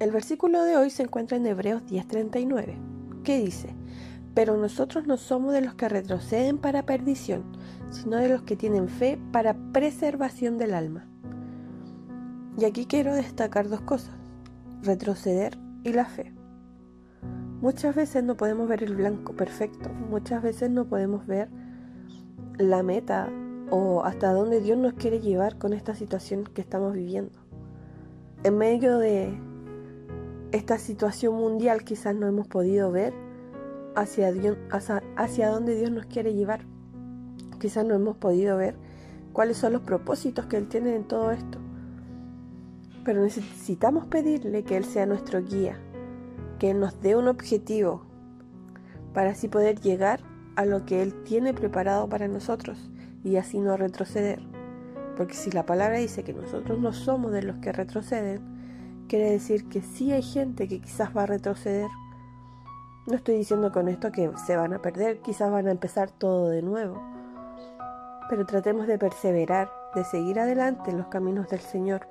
El versículo de hoy se encuentra en Hebreos 10:39, que dice, pero nosotros no somos de los que retroceden para perdición, sino de los que tienen fe para preservación del alma. Y aquí quiero destacar dos cosas, retroceder y la fe. Muchas veces no podemos ver el blanco perfecto, muchas veces no podemos ver la meta o hasta dónde Dios nos quiere llevar con esta situación que estamos viviendo. En medio de esta situación mundial quizás no hemos podido ver hacia, Dios, hacia, dónde Dios nos quiere llevar. Quizás no hemos podido ver cuáles son los propósitos que Él tiene en todo esto. Pero necesitamos pedirle que Él sea nuestro guía, que Él nos dé un objetivo para así poder llegar a lo que Él tiene preparado para nosotros y así no retroceder. Porque si la palabra dice que nosotros no somos de los que retroceden, quiere decir que sí hay gente que quizás va a retroceder no estoy diciendo con esto que se van a perder, quizás van a empezar todo de nuevo. Pero tratemos de perseverar, de seguir adelante en los caminos del Señor.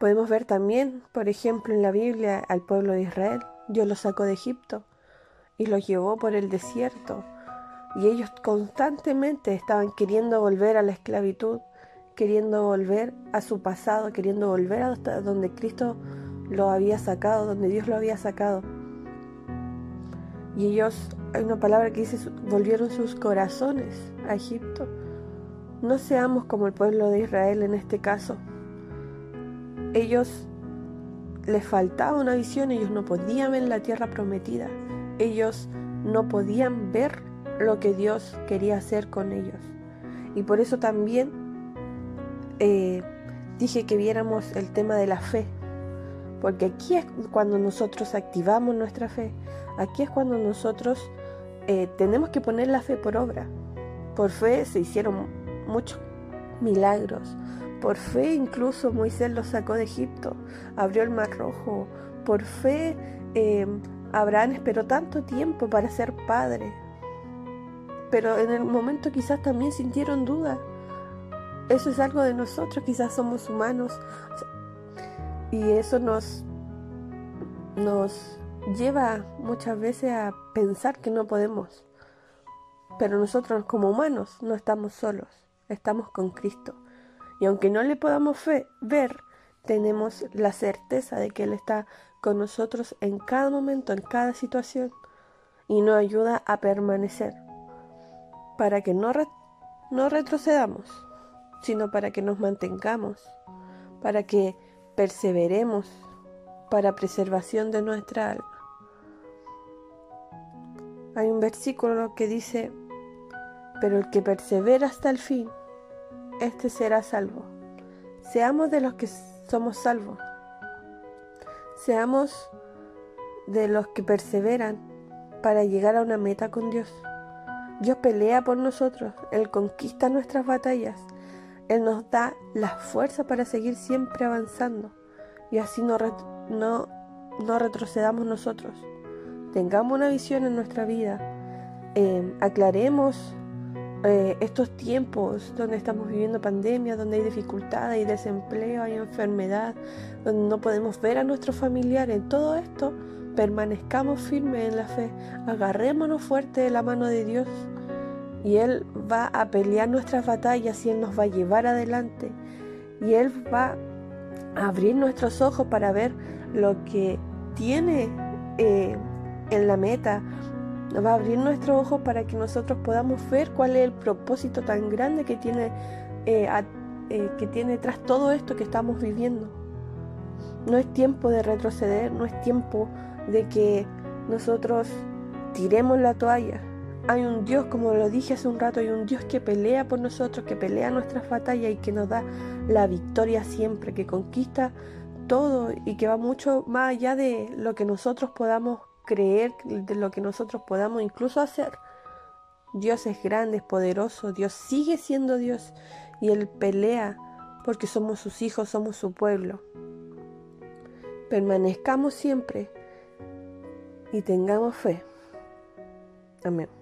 Podemos ver también, por ejemplo, en la Biblia al pueblo de Israel. Dios los sacó de Egipto y los llevó por el desierto. Y ellos constantemente estaban queriendo volver a la esclavitud, queriendo volver a su pasado, queriendo volver a donde Cristo lo había sacado, donde Dios lo había sacado. Y ellos, hay una palabra que dice, volvieron sus corazones a Egipto. No seamos como el pueblo de Israel en este caso. Ellos les faltaba una visión, ellos no podían ver la tierra prometida. Ellos no podían ver lo que Dios quería hacer con ellos. Y por eso también eh, dije que viéramos el tema de la fe. Porque aquí es cuando nosotros activamos nuestra fe. Aquí es cuando nosotros eh, tenemos que poner la fe por obra. Por fe se hicieron muchos milagros. Por fe incluso Moisés lo sacó de Egipto, abrió el mar rojo. Por fe em, Abraham esperó tanto tiempo para ser padre. Pero en el momento quizás también sintieron duda. Eso es algo de nosotros, quizás somos humanos. Y eso nos, nos lleva muchas veces a pensar que no podemos. Pero nosotros como humanos no estamos solos, estamos con Cristo. Y aunque no le podamos ver, tenemos la certeza de que Él está con nosotros en cada momento, en cada situación, y nos ayuda a permanecer, para que no, no retrocedamos, sino para que nos mantengamos, para que perseveremos, para preservación de nuestra alma. Hay un versículo que dice, pero el que persevera hasta el fin, este será salvo. Seamos de los que somos salvos. Seamos de los que perseveran para llegar a una meta con Dios. Dios pelea por nosotros, Él conquista nuestras batallas, Él nos da la fuerza para seguir siempre avanzando y así no, no, no retrocedamos nosotros. Tengamos una visión en nuestra vida, eh, aclaremos eh, estos tiempos donde estamos viviendo pandemia, donde hay dificultad, hay desempleo, hay enfermedad, donde no podemos ver a nuestros familiares, en todo esto permanezcamos firmes en la fe, agarrémonos fuerte de la mano de Dios y Él va a pelear nuestras batallas y Él nos va a llevar adelante y Él va a abrir nuestros ojos para ver lo que tiene eh, en la meta, va a abrir nuestros ojos para que nosotros podamos ver cuál es el propósito tan grande que tiene, eh, eh, que tiene tras todo esto que estamos viviendo. No es tiempo de retroceder, no es tiempo de que nosotros tiremos la toalla. Hay un Dios, como lo dije hace un rato, hay un Dios que pelea por nosotros, que pelea nuestras batallas y que nos da la victoria siempre, que conquista todo y que va mucho más allá de lo que nosotros podamos creer de lo que nosotros podamos incluso hacer. Dios es grande, es poderoso, Dios sigue siendo Dios y Él pelea porque somos sus hijos, somos su pueblo. Permanezcamos siempre y tengamos fe. Amén.